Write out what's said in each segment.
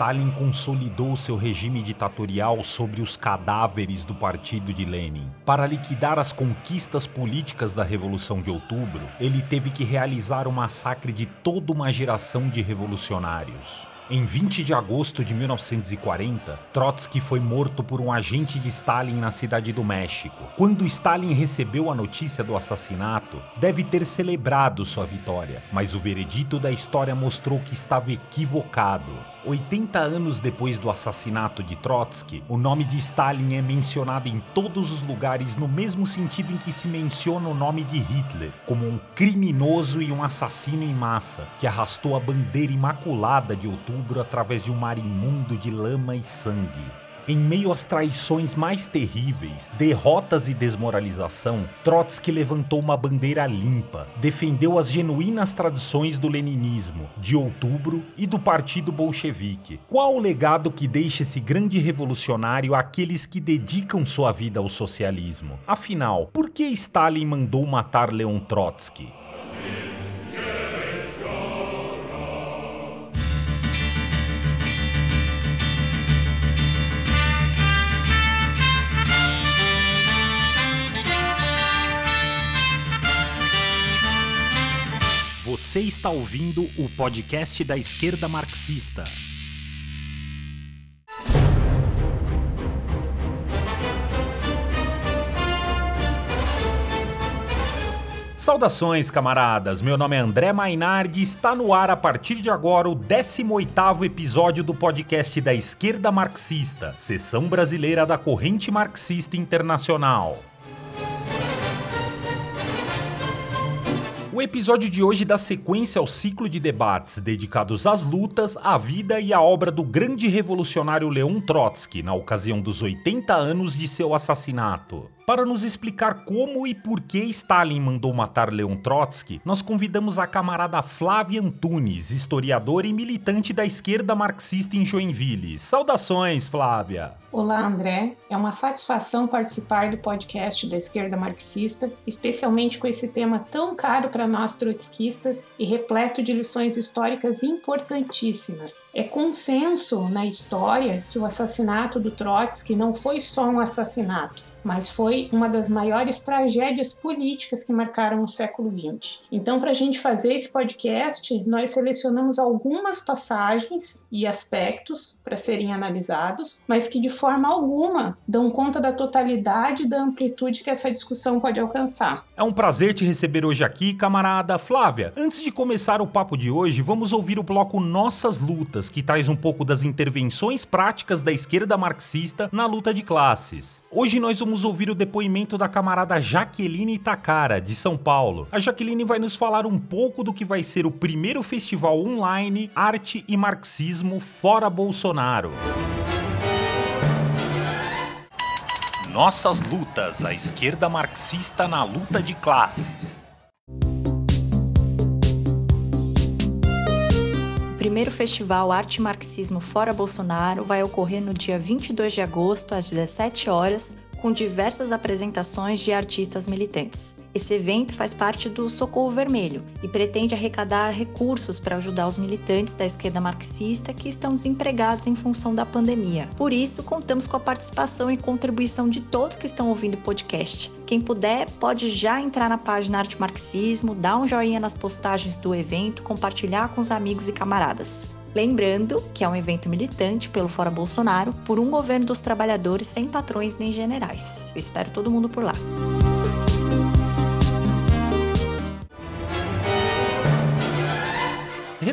Stalin consolidou seu regime ditatorial sobre os cadáveres do partido de Lenin. Para liquidar as conquistas políticas da Revolução de Outubro, ele teve que realizar o massacre de toda uma geração de revolucionários. Em 20 de agosto de 1940, Trotsky foi morto por um agente de Stalin na cidade do México. Quando Stalin recebeu a notícia do assassinato, deve ter celebrado sua vitória, mas o veredito da história mostrou que estava equivocado. 80 anos depois do assassinato de Trotsky, o nome de Stalin é mencionado em todos os lugares no mesmo sentido em que se menciona o nome de Hitler, como um criminoso e um assassino em massa que arrastou a bandeira imaculada de outubro através de um mar imundo de lama e sangue. Em meio às traições mais terríveis, derrotas e desmoralização, Trotsky levantou uma bandeira limpa, defendeu as genuínas tradições do leninismo, de outubro e do partido bolchevique. Qual o legado que deixa esse grande revolucionário àqueles que dedicam sua vida ao socialismo? Afinal, por que Stalin mandou matar Leon Trotsky? Você está ouvindo o podcast da esquerda marxista. Saudações, camaradas! Meu nome é André Mainardi e está no ar a partir de agora o 18º episódio do podcast da Esquerda Marxista, seção brasileira da Corrente Marxista Internacional. O episódio de hoje dá sequência ao ciclo de debates dedicados às lutas, à vida e à obra do grande revolucionário Leon Trotsky na ocasião dos 80 anos de seu assassinato. Para nos explicar como e por que Stalin mandou matar Leon Trotsky, nós convidamos a camarada Flávia Antunes, historiadora e militante da esquerda marxista em Joinville. Saudações, Flávia! Olá, André. É uma satisfação participar do podcast da esquerda marxista, especialmente com esse tema tão caro para nós trotskistas e repleto de lições históricas importantíssimas. É consenso na história que o assassinato do Trotsky não foi só um assassinato, mas foi uma das maiores tragédias políticas que marcaram o século XX. Então, para a gente fazer esse podcast, nós selecionamos algumas passagens e aspectos para serem analisados, mas que de forma alguma dão conta da totalidade da amplitude que essa discussão pode alcançar. É um prazer te receber hoje aqui, camarada Flávia. Antes de começar o papo de hoje, vamos ouvir o bloco Nossas Lutas, que traz um pouco das intervenções práticas da esquerda marxista na luta de classes. Hoje nós vamos ouvir o depoimento da camarada Jaqueline Takara, de São Paulo. A Jaqueline vai nos falar um pouco do que vai ser o primeiro festival online Arte e Marxismo fora Bolsonaro. Nossas lutas, a esquerda marxista na luta de classes. O primeiro festival Arte e Marxismo Fora Bolsonaro vai ocorrer no dia 22 de agosto, às 17 horas, com diversas apresentações de artistas militantes. Esse evento faz parte do Socorro Vermelho e pretende arrecadar recursos para ajudar os militantes da esquerda marxista que estão desempregados em função da pandemia. Por isso, contamos com a participação e contribuição de todos que estão ouvindo o podcast. Quem puder, pode já entrar na página Arte Marxismo, dar um joinha nas postagens do evento, compartilhar com os amigos e camaradas. Lembrando que é um evento militante pelo Fora Bolsonaro por um governo dos trabalhadores sem patrões nem generais. Eu espero todo mundo por lá.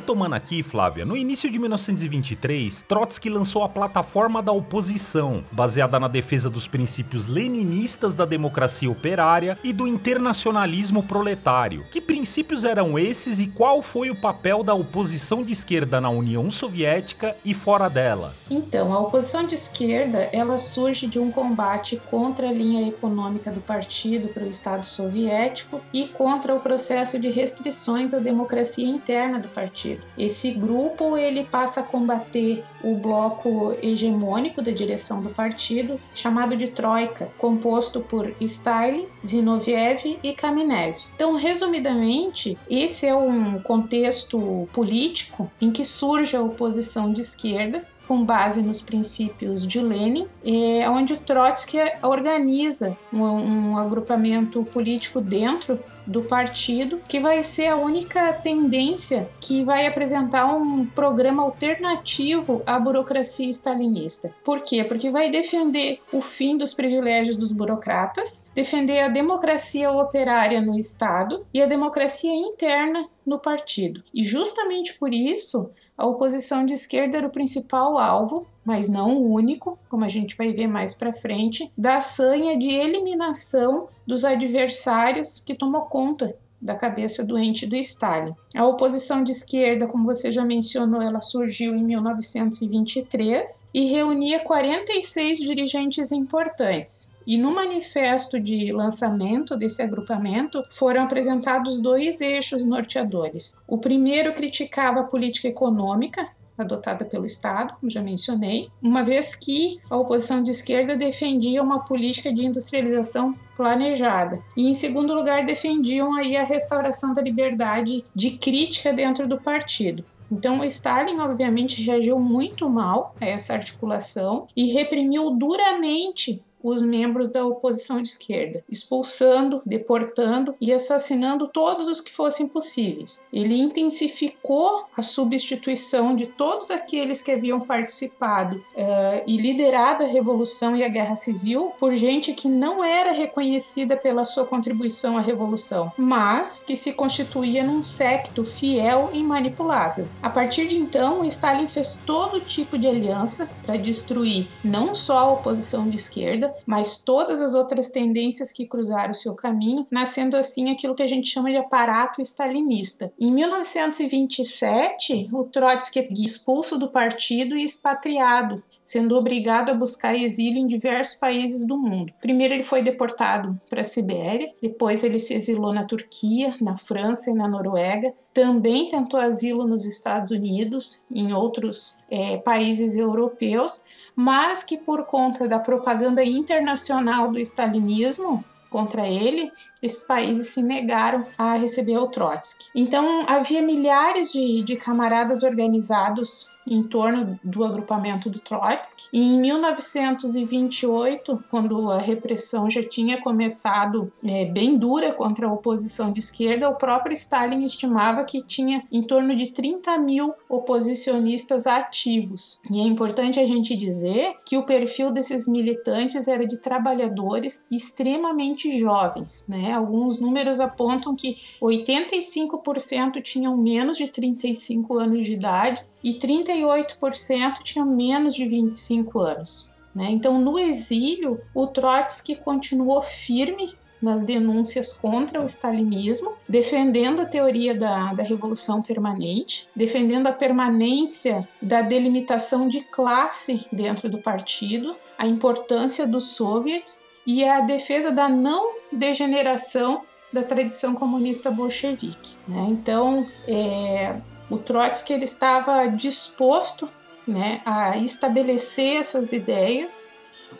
Retomando aqui, Flávia, no início de 1923, Trotsky lançou a plataforma da oposição, baseada na defesa dos princípios leninistas da democracia operária e do internacionalismo proletário. Que princípios eram esses e qual foi o papel da oposição de esquerda na União Soviética e fora dela? Então, a oposição de esquerda, ela surge de um combate contra a linha econômica do partido para o Estado soviético e contra o processo de restrições à democracia interna do partido Esse grupo ele passa a combater o bloco hegemônico da direção do partido, chamado de Troika, composto por Stalin, Zinoviev e Kamenev. Então, resumidamente, esse é um contexto político em que surge a oposição de esquerda com base nos princípios de Lenin, é, onde Trotsky organiza um, um agrupamento político dentro do partido, que vai ser a única tendência que vai apresentar um programa alternativo à burocracia stalinista. Por quê? Porque vai defender o fim dos privilégios dos burocratas, defender a democracia operária no Estado e a democracia interna no partido. E justamente por isso, a oposição de esquerda era o principal alvo, mas não o único, como a gente vai ver mais para frente, da sanha de eliminação dos adversários que tomou conta da cabeça doente do Stalin. A oposição de esquerda, como você já mencionou, ela surgiu em 1923 e reunia 46 dirigentes importantes. E no manifesto de lançamento desse agrupamento foram apresentados dois eixos norteadores. O primeiro criticava a política econômica, adotada pelo Estado, como já mencionei, uma vez que a oposição de esquerda defendia uma política de industrialização planejada. E em segundo lugar, defendiam aí a restauração da liberdade de crítica dentro do partido. Então, Stalin, obviamente, reagiu muito mal a essa articulação e reprimiu duramente os membros da oposição de esquerda, expulsando, deportando e assassinando todos os que fossem possíveis. Ele intensificou a substituição de todos aqueles que haviam participado uh, e liderado a revolução e a guerra civil por gente que não era reconhecida pela sua contribuição à revolução, mas que se constituía num secto fiel e manipulável. A partir de então, Stalin fez todo tipo de aliança para destruir não só a oposição de esquerda, mas todas as outras tendências que cruzaram seu caminho, nascendo assim aquilo que a gente chama de aparato stalinista. Em 1927, o Trotsky é expulso do partido e expatriado, sendo obrigado a buscar exílio em diversos países do mundo. Primeiro ele foi deportado para a Sibéria, depois ele se exilou na Turquia, na França e na Noruega. Também tentou asilo nos Estados Unidos, em outros é, países europeus, mas que por conta da propaganda internacional do stalinismo contra ele, esses países se negaram a receber o Trotsky. Então havia milhares de, de camaradas organizados em torno do agrupamento do Trotsky. E em 1928, quando a repressão já tinha começado é, bem dura contra a oposição de esquerda, o próprio Stalin estimava que tinha em torno de 30 mil oposicionistas ativos. E é importante a gente dizer que o perfil desses militantes era de trabalhadores extremamente jovens. Né? Alguns números apontam que 85% tinham menos de 35 anos de idade e 38% tinham menos de 25 anos. Né? Então, no exílio, o Trotsky continuou firme nas denúncias contra o stalinismo, defendendo a teoria da, da revolução permanente, defendendo a permanência da delimitação de classe dentro do partido, a importância dos soviets e a defesa da não degeneração da tradição comunista bolchevique. Né? Então, é, o Trotsky ele estava disposto né, a estabelecer essas ideias,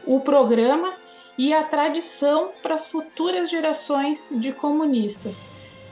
o programa e a tradição para as futuras gerações de comunistas,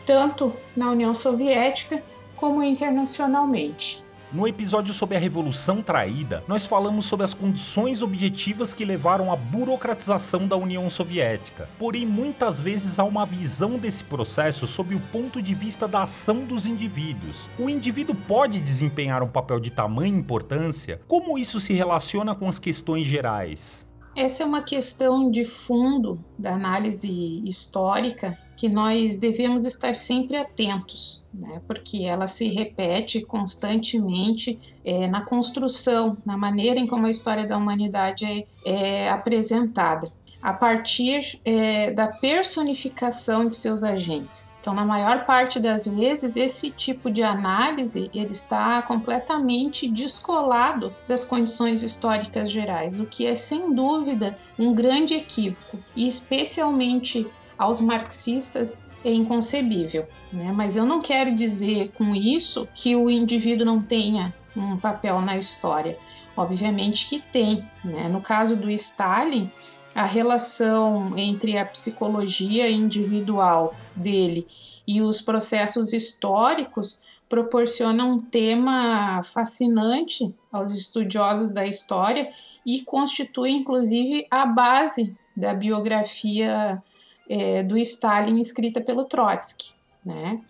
tanto na União Soviética como internacionalmente. No episódio sobre a Revolução Traída, nós falamos sobre as condições objetivas que levaram à burocratização da União Soviética. Porém, muitas vezes há uma visão desse processo sob o ponto de vista da ação dos indivíduos. O indivíduo pode desempenhar um papel de tamanha importância? Como isso se relaciona com as questões gerais? Essa é uma questão de fundo da análise histórica que nós devemos estar sempre atentos, né? porque ela se repete constantemente é, na construção, na maneira em como a história da humanidade é, é apresentada, a partir é, da personificação de seus agentes. Então, na maior parte das vezes, esse tipo de análise ele está completamente descolado das condições históricas gerais, o que é sem dúvida um grande equívoco, e especialmente aos marxistas é inconcebível. Né? Mas eu não quero dizer com isso que o indivíduo não tenha um papel na história. Obviamente que tem. Né? No caso do Stalin, a relação entre a psicologia individual dele e os processos históricos proporciona um tema fascinante aos estudiosos da história e constitui, inclusive, a base da biografia é, do Stalin escrita pelo Trotsky, né?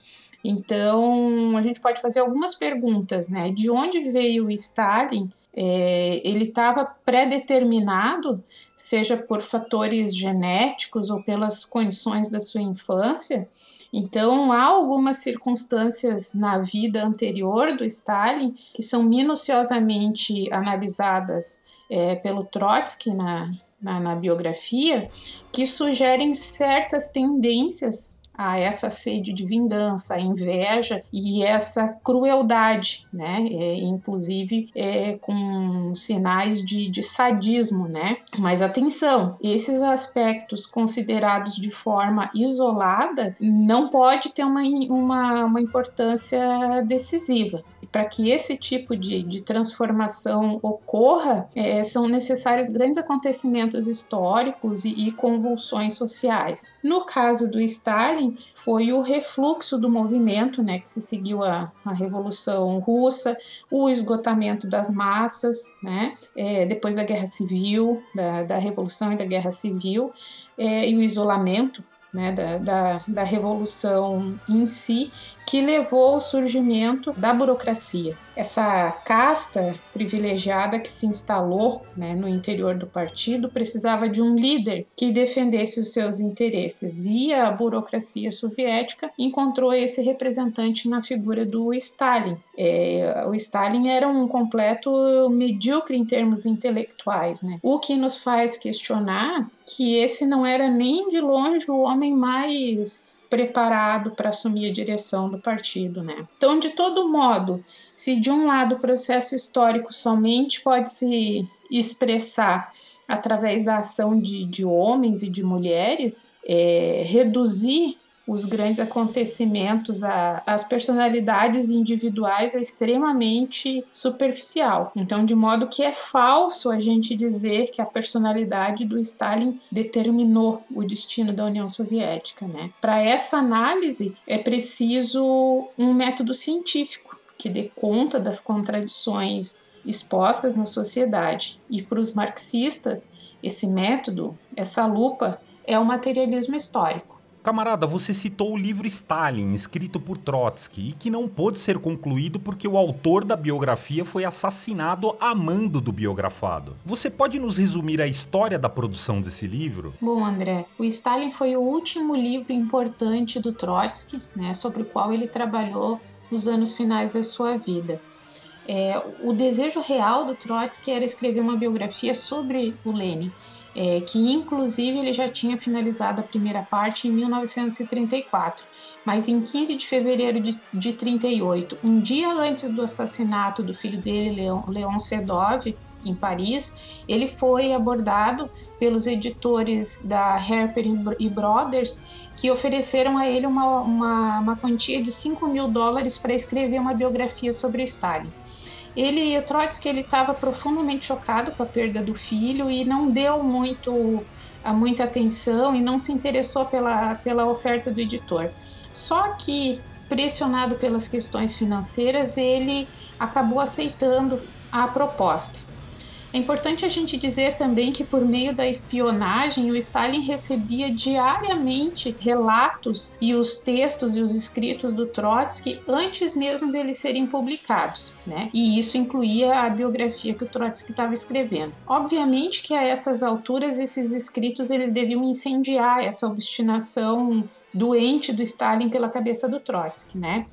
Então, a gente pode fazer algumas perguntas, né? De onde veio o Stalin? É, ele estava pré-determinado, seja por fatores genéticos ou pelas condições da sua infância. Então, há algumas circunstâncias na vida anterior do Stalin que são minuciosamente analisadas é, pelo Trotsky na, na, na biografia, que sugerem certas tendências a essa sede de vingança, a inveja e essa crueldade, né? É, inclusive é, com sinais de, de sadismo, né? Mas atenção, esses aspectos considerados de forma isolada não pode ter uma, uma, uma importância decisiva para que esse tipo de, de transformação ocorra, é, são necessários grandes acontecimentos históricos e, e, convulsões sociais. No caso do Stalin, foi o refluxo do movimento, né, que se seguiu a, a Revolução Russa, o esgotamento das massas, né, é, depois da Guerra Civil, da, da Revolução e da Guerra Civil, é, e o isolamento né, da, da, da, revolução em si, que levou ao surgimento da burocracia. Essa casta privilegiada que se instalou né, no interior do partido precisava de um líder que defendesse os seus interesses, e a burocracia soviética encontrou esse representante na figura do Stalin. É, o Stalin era um completo medíocre em termos intelectuais, né? o que nos faz questionar que esse não era nem de longe o homem mais preparado para assumir a direção do partido, né? Então, de todo modo, se de um lado o processo histórico somente pode se expressar através da ação de, de homens e de mulheres, é, reduzir os grandes acontecimentos, a, as personalidades individuais é extremamente superficial. Então, de modo que é falso a gente dizer que a personalidade do Stalin determinou o destino da União Soviética. Né? Para essa análise, é preciso um método científico que dê conta das contradições expostas na sociedade. E para os marxistas, esse método, essa lupa, é o materialismo histórico. Camarada, você citou o livro Stalin, escrito por Trotsky, e que não pôde ser concluído porque o autor da biografia foi assassinado a mando do biografado. Você pode nos resumir a história da produção desse livro? Bom, André, o Stalin foi o último livro importante do Trotsky, né, sobre o qual ele trabalhou nos anos finais da sua vida. É, o desejo real do Trotsky era escrever uma biografia sobre o Lenin é, que inclusive ele já tinha finalizado a primeira parte em 1934. Mas em 15 de fevereiro de, de 38, um dia antes do assassinato do filho dele, Leon, Sedov, em Paris, ele foi abordado pelos editores da Harper e Brothers, que ofereceram a ele uma, uma, uma quantia de 5 mil dólares para escrever uma biografia sobre Stalin. Ele, Trotsky, ele estava profundamente chocado com a perda do filho e não deu muito, muita atenção e não se interessou pela, pela oferta do editor. Só que, pressionado pelas questões financeiras, ele acabou aceitando a proposta. É importante a gente dizer também que, por meio da espionagem, o Stalin recebia diariamente relatos e os textos e os escritos do Trotsky antes mesmo deles serem publicados, né? E isso incluía a biografia que o Trotsky estava escrevendo. Obviamente que a essas alturas esses escritos eles deviam incendiar essa obstinação doente do Stalin pela cabeça do Trotsky, né?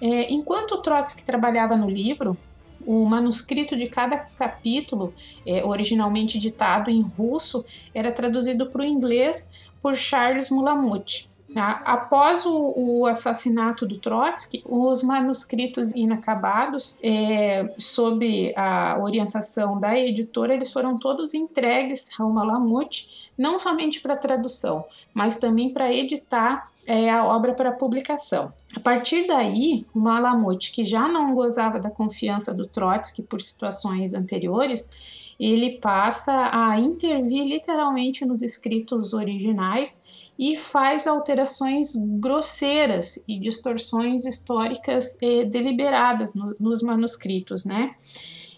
É, enquanto o Trotsky trabalhava no livro, o manuscrito de cada capítulo, é, originalmente ditado em russo, era traduzido para o inglês por Charles Mulamut. Após o, o, assassinato do Trotsky, os manuscritos inacabados, é, sob a orientação da editora, eles foram todos entregues ao Malamute, não somente para tradução, mas também para editar é, a obra para publicação. A partir daí, o Malamute, que já não gozava da confiança do Trotsky por situações anteriores, ele passa a intervir literalmente nos escritos originais e faz alterações grosseiras e distorções históricas eh, deliberadas no, nos manuscritos, né?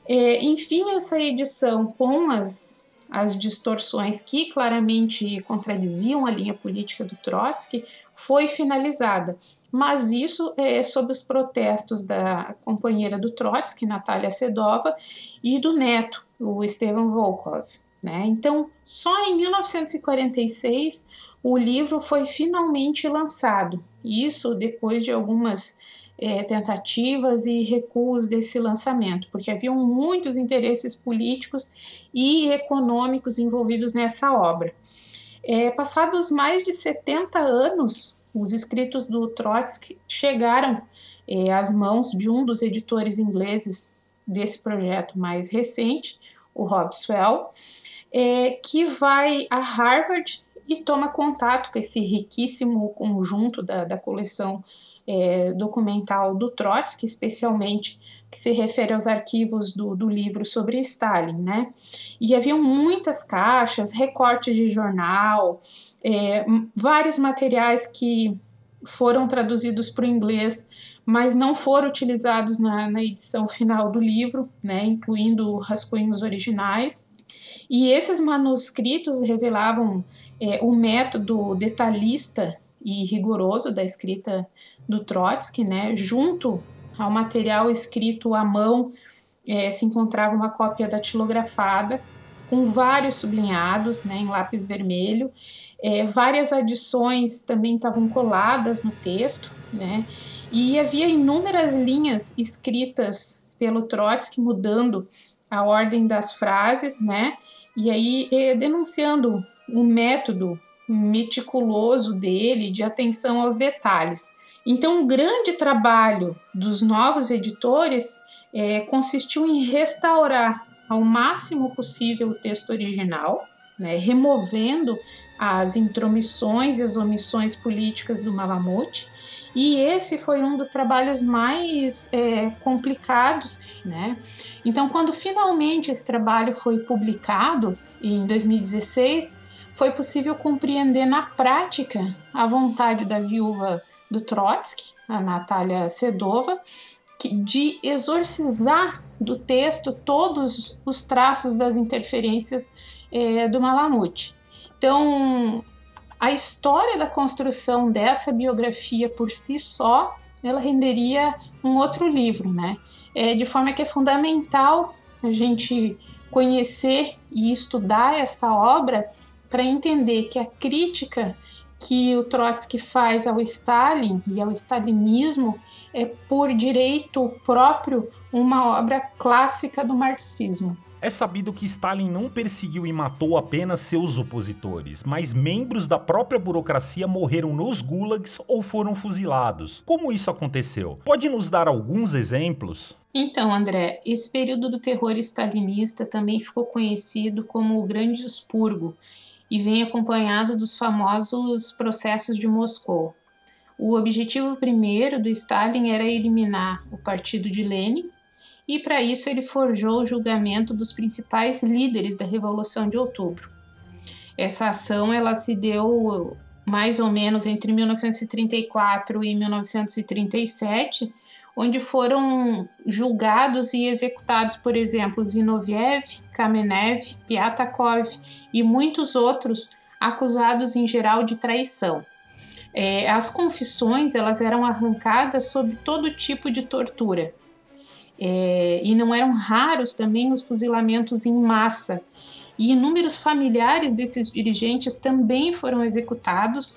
É, enfim, essa edição com as, as distorções que claramente contradiziam a linha política do Trotsky foi finalizada mas isso é sob os protestos da companheira do Trotsky, Natália Sedova, e do neto, o Esteban Volkov. Né? Então, só em 1946 o livro foi finalmente lançado. Isso depois de algumas é, tentativas e recuos desse lançamento, porque haviam muitos interesses políticos e econômicos envolvidos nessa obra. É, passados mais de 70 anos, os escritos do Trotsky chegaram é, às mãos de um dos editores ingleses desse projeto mais recente, o Rob Swell, é, que vai a Harvard e toma contato com esse riquíssimo conjunto da, da coleção é, documental do Trotsky, especialmente que se refere aos arquivos do, do livro sobre Stalin, né? E haviam muitas caixas, recortes de jornal, é, vários materiais que foram traduzidos para o inglês, mas não foram utilizados na, na edição final do livro, né, incluindo rascunhos originais. E esses manuscritos revelavam é, o método detalhista e rigoroso da escrita do Trotsky, né, junto ao material escrito à mão é, se encontrava uma cópia datilografada com vários sublinhados né, em lápis vermelho é, várias adições também estavam coladas no texto, né? E havia inúmeras linhas escritas pelo Trotsky mudando a ordem das frases, né? E aí é, denunciando o método meticuloso dele de atenção aos detalhes. Então, o grande trabalho dos novos editores é, consistiu em restaurar ao máximo possível o texto original, né, removendo as intromissões e as omissões políticas do Malamute. E esse foi um dos trabalhos mais é, complicados, né? Então, quando finalmente esse trabalho foi publicado, em 2016, foi possível compreender na prática a vontade da viúva do Trotsky, a Natália Sedova, de exorcizar do texto todos os traços das interferências é, do Malamute. Então, a história da construção dessa biografia por si só, ela renderia um outro livro, né? É, de forma que é fundamental a gente conhecer e estudar essa obra para entender que a crítica que o Trotsky faz ao Stalin e ao stalinismo é por direito próprio uma obra clássica do marxismo. É sabido que Stalin não perseguiu e matou apenas seus opositores, mas membros da própria burocracia morreram nos gulags ou foram fuzilados. Como isso aconteceu? Pode nos dar alguns exemplos? Então, André, esse período do terror stalinista também ficou conhecido como o Grande Expurgo e vem acompanhado dos famosos processos de Moscou. O objetivo primeiro do Stalin era eliminar o partido de Lenin, e para isso ele forjou o julgamento dos principais líderes da Revolução de Outubro. Essa ação ela se deu mais ou menos entre 1934 e 1937, onde foram julgados e executados, por exemplo, Zinoviev, Kamenev, Piatakov e muitos outros acusados em geral de traição. É, as confissões elas eram arrancadas sob todo tipo de tortura, é, e não eram raros também os fuzilamentos em massa. E inúmeros familiares desses dirigentes também foram executados.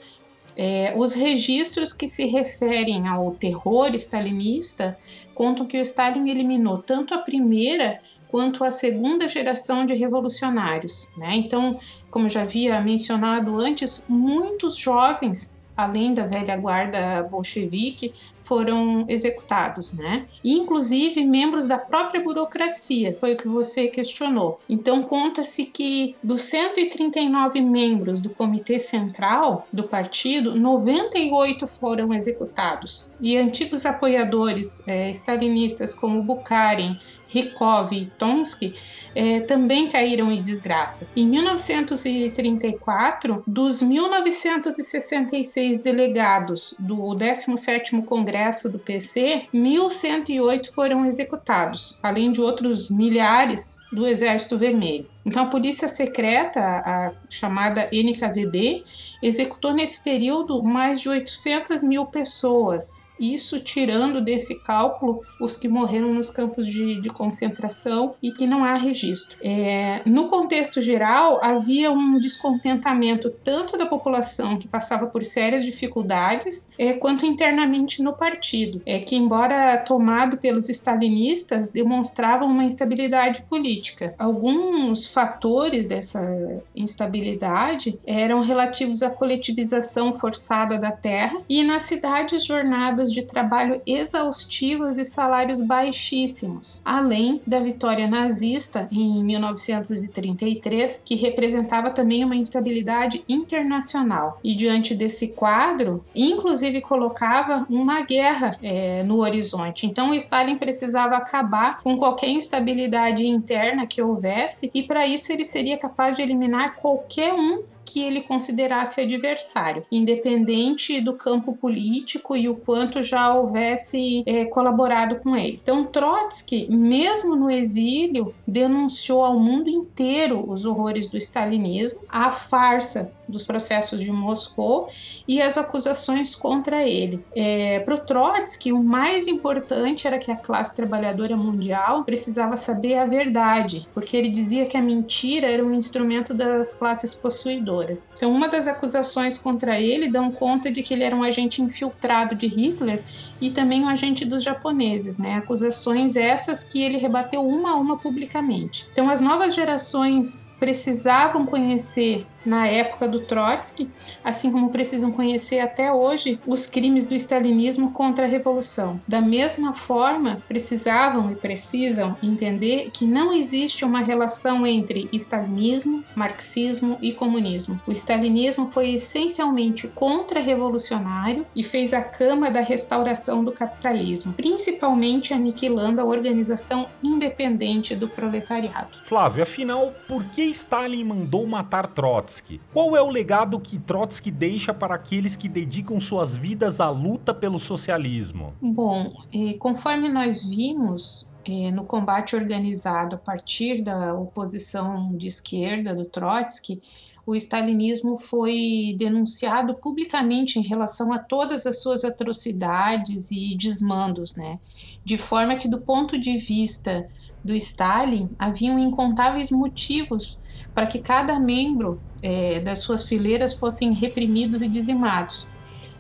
É, os registros que se referem ao terror stalinista contam que o Stalin eliminou tanto a primeira quanto a segunda geração de revolucionários. Né? Então, como já havia mencionado antes, muitos jovens além da velha guarda bolchevique, foram executados, né? E, inclusive membros da própria burocracia, foi o que você questionou. Então conta-se que dos 139 membros do Comitê Central do partido, 98 foram executados. E antigos apoiadores é, stalinistas como Bukharin, Rykov e Tomsky é, também caíram em desgraça. Em 1934, dos 1966 delegados do 17º Congresso do PC, 1.108 foram executados, além de outros milhares do Exército Vermelho. Então, a Polícia Secreta, a chamada NKVD, executou nesse período mais de 800 mil pessoas, isso tirando desse cálculo os que morreram nos campos de, de concentração e que não há registro. É, no contexto geral, havia um descontentamento tanto da população que passava por sérias dificuldades, é, quanto internamente no partido, é, que, embora tomado pelos stalinistas, demonstravam uma instabilidade política. Alguns fatores dessa instabilidade eram relativos à coletivização forçada da terra e nas cidades jornadas de trabalho exaustivas e salários baixíssimos, além da vitória nazista em 1933, que representava também uma instabilidade internacional. E diante desse quadro, inclusive colocava uma guerra é, no horizonte. Então, Stalin precisava acabar com qualquer instabilidade interna que houvesse, e para isso ele seria capaz de eliminar qualquer um que ele considerasse adversário, independente do campo político e o quanto já houvesse é, colaborado com ele. Então, Trotsky, mesmo no exílio, denunciou ao mundo inteiro os horrores do stalinismo, a farsa dos processos de Moscou e as acusações contra ele. É, Para o Trotsky, o mais importante era que a classe trabalhadora mundial precisava saber a verdade, porque ele dizia que a mentira era um instrumento das classes possuidoras. Então, uma das acusações contra ele dão conta de que ele era um agente infiltrado de Hitler e também um agente dos japoneses, né? Acusações essas que ele rebateu uma a uma publicamente. Então, as novas gerações precisavam conhecer na época do Trotsky, assim como precisam conhecer até hoje os crimes do stalinismo contra a revolução. Da mesma forma, precisavam e precisam entender que não existe uma relação entre stalinismo, marxismo e comunismo. O stalinismo foi essencialmente contra-revolucionário e fez a cama da restauração do capitalismo, principalmente aniquilando a organização independente do proletariado. Flávio, afinal, por que Stalin mandou matar Trotsky? Trotsky? Qual é o legado que Trotsky deixa para aqueles que dedicam suas vidas à luta pelo socialismo? Bom, conforme nós vimos, eh, no combate organizado a partir da oposição de esquerda do Trotsky, o stalinismo foi denunciado publicamente em relação a todas as suas atrocidades e desmandos, né? De forma que, do ponto de vista do Stalin, haviam incontáveis motivos para que cada membro é, das suas fileiras fossem reprimidos e dizimados.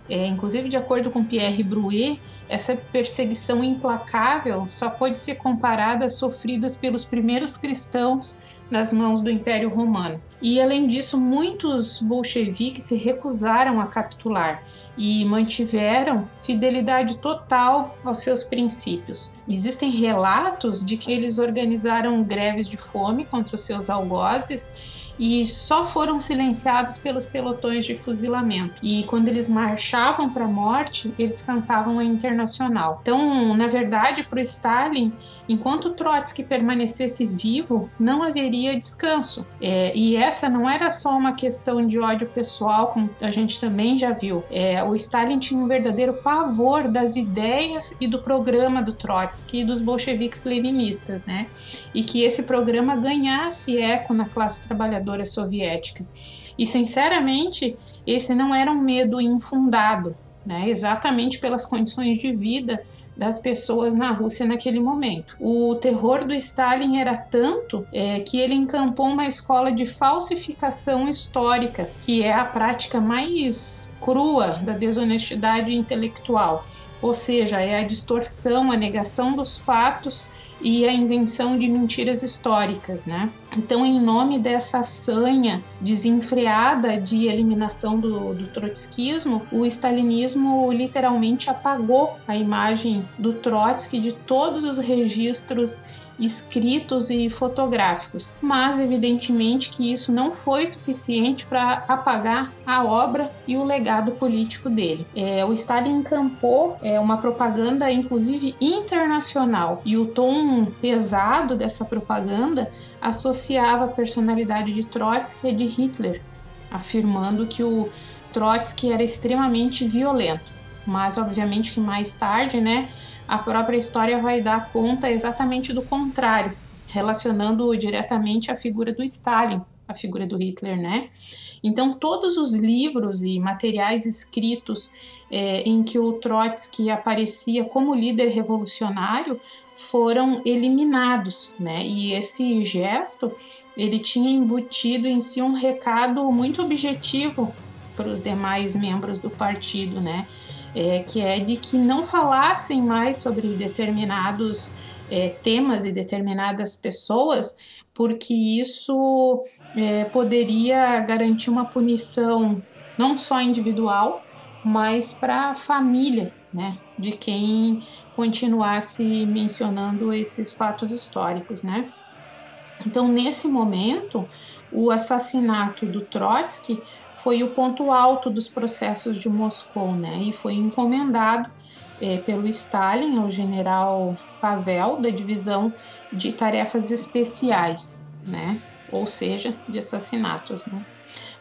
É, inclusive, de acordo com Pierre Bruet, essa perseguição implacável só pode ser comparada às sofridas pelos primeiros cristãos nas mãos do Império Romano. E além disso, muitos bolcheviques se recusaram a capitular e mantiveram fidelidade total aos seus princípios. Existem relatos de que eles organizaram greves de fome contra os seus algozes e só foram silenciados pelos pelotões de fuzilamento. E quando eles marchavam para a morte, eles cantavam a internacional. Então, na verdade, para o Stalin, enquanto Trotsky permanecesse vivo, não haveria descanso. É, e essa não era só uma questão de ódio pessoal, como a gente também já viu. É, o Stalin tinha um verdadeiro pavor das ideias e do programa do Trotsky e dos bolcheviques leninistas, né? E que esse programa ganhasse eco na classe trabalhadora soviética. E, sinceramente, esse não era um medo infundado, né? exatamente pelas condições de vida das pessoas na Rússia naquele momento. O terror do Stalin era tanto é, que ele encampou uma escola de falsificação histórica, que é a prática mais crua da desonestidade intelectual, ou seja, é a distorção, a negação dos fatos e a invenção de mentiras históricas, né? Então, em nome dessa sanha desenfreada de eliminação do, do trotskismo, o stalinismo literalmente apagou a imagem do Trotsky de todos os registros escritos e fotográficos, mas evidentemente que isso não foi suficiente para apagar a obra e o legado político dele. É, o Stalin encampou é, uma propaganda, inclusive internacional, e o tom pesado dessa propaganda associava a personalidade de Trotsky e de Hitler, afirmando que o Trotsky era extremamente violento. Mas obviamente que mais tarde, né, a própria história vai dar conta exatamente do contrário, relacionando diretamente a figura do Stalin, a figura do Hitler, né? Então, todos os livros e materiais escritos é, em que o Trotsky aparecia como líder revolucionário foram eliminados, né? E esse gesto ele tinha embutido em si um recado muito objetivo para os demais membros do partido, né? É, que é de que não falassem mais sobre determinados é, temas e determinadas pessoas, porque isso é, poderia garantir uma punição não só individual, mas para a família, né, de quem continuasse mencionando esses fatos históricos, né. Então, nesse momento, o assassinato do Trotsky foi o ponto alto dos processos de Moscou, né? E foi encomendado é, pelo Stalin ao general Pavel da divisão de tarefas especiais, né? Ou seja, de assassinatos, né?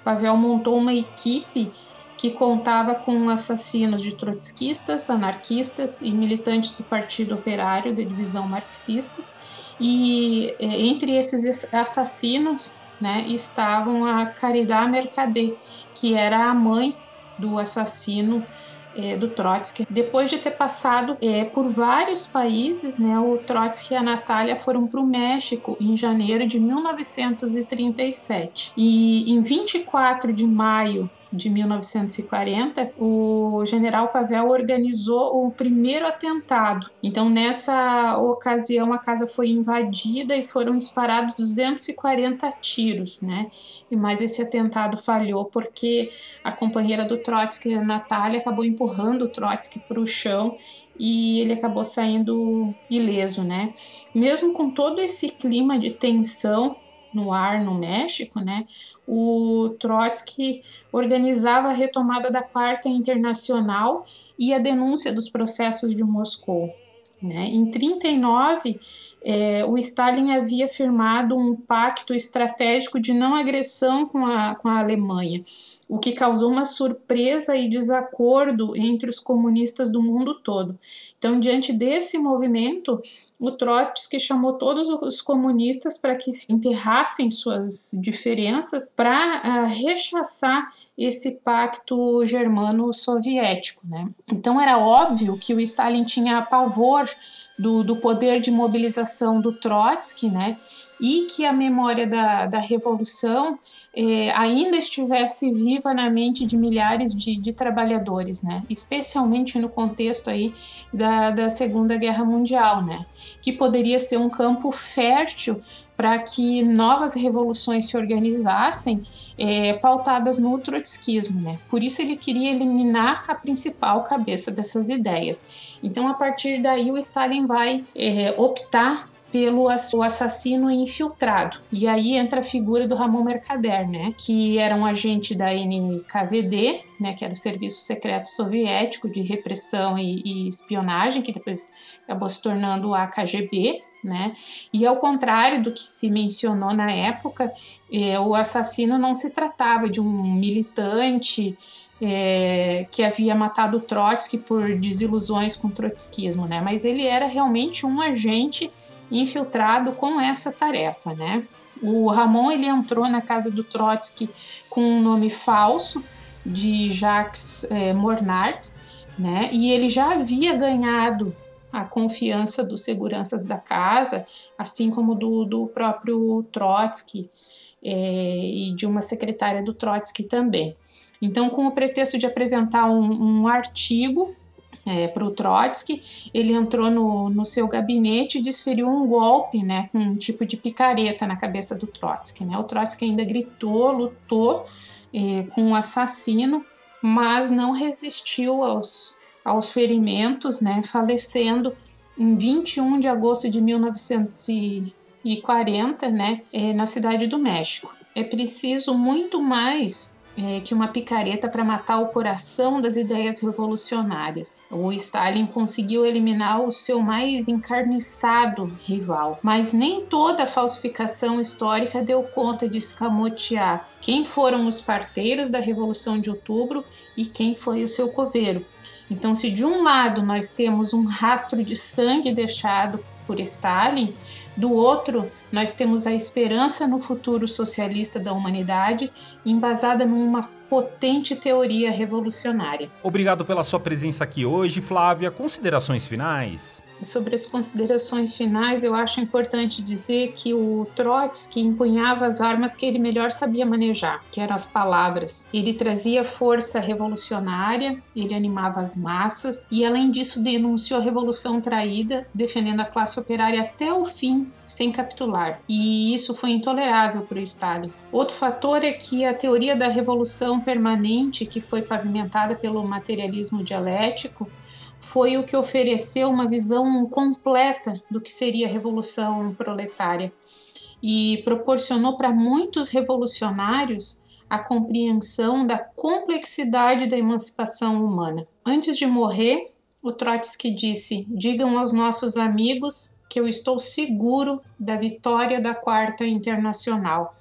Pavel montou uma equipe que contava com assassinos de trotskistas, anarquistas e militantes do Partido Operário da divisão marxista. E é, entre esses assassinos né, estavam a Caridad Mercader, que era a mãe do assassino é, do Trotsky. Depois de ter passado é, por vários países, né, o Trotsky e a Natália foram para o México em janeiro de 1937. E em 24 de maio de 1940, o general Pavel organizou o primeiro atentado. Então, nessa ocasião, a casa foi invadida e foram disparados 240 tiros, né? Mas esse atentado falhou porque a companheira do Trotsky, a Natália, acabou empurrando o Trotsky para o chão e ele acabou saindo ileso, né? Mesmo com todo esse clima de tensão no ar no México, né, o Trotsky organizava a retomada da Quarta Internacional e a denúncia dos processos de Moscou. Né. Em 39, é, o Stalin havia firmado um pacto estratégico de não agressão com a, com a Alemanha, o que causou uma surpresa e desacordo entre os comunistas do mundo todo. Então, diante desse movimento, o Trotsky chamou todos os comunistas para que enterrassem suas diferenças para uh, rechaçar esse pacto germano-soviético. Né? Então era óbvio que o Stalin tinha pavor do, do poder de mobilização do Trotsky, né? E que a memória da, da revolução é, ainda estivesse viva na mente de milhares de, de, trabalhadores, né? especialmente no contexto aí da, da Segunda Guerra Mundial, né? que poderia ser um campo fértil para que novas revoluções se organizassem é, pautadas no trotskismo. Né? Por isso ele queria eliminar a principal cabeça dessas ideias. Então, a partir daí, o Stalin vai é, optar pelo assassino infiltrado. E aí entra a figura do Ramon Mercader, né, que era um agente da NKVD, né, que era o Serviço Secreto Soviético de Repressão e, e Espionagem, que depois acabou se tornando a KGB, né? E ao contrário do que se mencionou na época, eh, o assassino não se tratava de um militante é, que havia matado Trotsky por desilusões com o trotskismo, né? Mas ele era realmente um agente infiltrado com essa tarefa, né? O Ramon ele entrou na casa do Trotsky com um nome falso de Jacques é, Mornard, né? E ele já havia ganhado a confiança dos seguranças da casa, assim como do, do próprio Trotsky é, e de uma secretária do Trotsky também. Então, com o pretexto de apresentar um, um artigo é, para o Trotsky, ele entrou no, no seu gabinete e desferiu um golpe, né, com um tipo de picareta na cabeça do Trotsky. Né? O Trotsky ainda gritou, lutou é, com o assassino, mas não resistiu aos, aos ferimentos, né, falecendo em 21 de agosto de 1940, né, é, na cidade do México. É preciso muito mais é, que uma picareta para matar o coração das ideias revolucionárias. O Stalin conseguiu eliminar o seu mais encarniçado rival, mas nem toda a falsificação histórica deu conta de escamotear quem foram os parteiros da Revolução de Outubro e quem foi o seu coveiro. Então, se de um lado nós temos um rastro de sangue deixado por Stalin, do outro, nós temos a esperança no futuro socialista da humanidade, embasada numa potente teoria revolucionária. Obrigado pela sua presença aqui hoje, Flávia. Considerações finais? Sobre as considerações finais, eu acho importante dizer que o Trotsky empunhava as armas que ele melhor sabia manejar, que eram as palavras. Ele trazia força revolucionária, ele animava as massas e, além disso, denunciou a revolução traída, defendendo a classe operária até o fim, sem capitular. E isso foi intolerável para o Stalin. Outro fator é que a teoria da revolução permanente, que foi pavimentada pelo materialismo dialético, foi o que ofereceu uma visão completa do que seria a revolução proletária e proporcionou para muitos revolucionários a compreensão da complexidade da emancipação humana. Antes de morrer, o Trotsky disse: Digam aos nossos amigos que eu estou seguro da vitória da Quarta Internacional.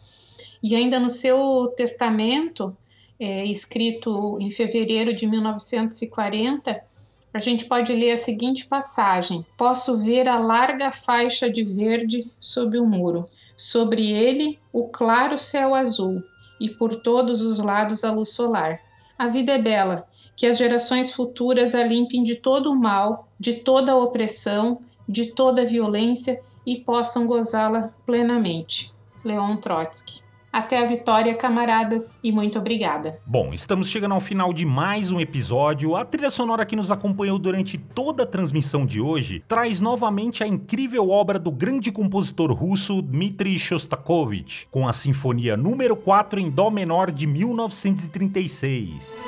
E ainda no seu testamento, é, escrito em fevereiro de 1940, a gente pode ler a seguinte passagem: Posso ver a larga faixa de verde sob o muro, sobre ele o claro céu azul e por todos os lados a luz solar. A vida é bela, que as gerações futuras a limpem de todo o mal, de toda a opressão, de toda a violência e possam gozá-la plenamente. Leon Trotsky. Até a vitória, camaradas, e muito obrigada. Bom, estamos chegando ao final de mais um episódio. A trilha sonora que nos acompanhou durante toda a transmissão de hoje traz novamente a incrível obra do grande compositor russo Dmitri Shostakovich, com a Sinfonia número 4 em Dó menor de 1936.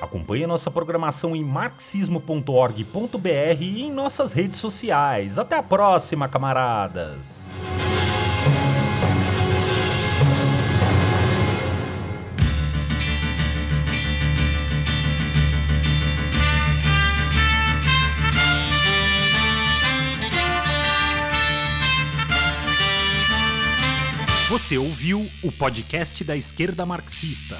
Acompanhe nossa programação em marxismo.org.br e em nossas redes sociais. Até a próxima, camaradas! Você ouviu o podcast da esquerda marxista.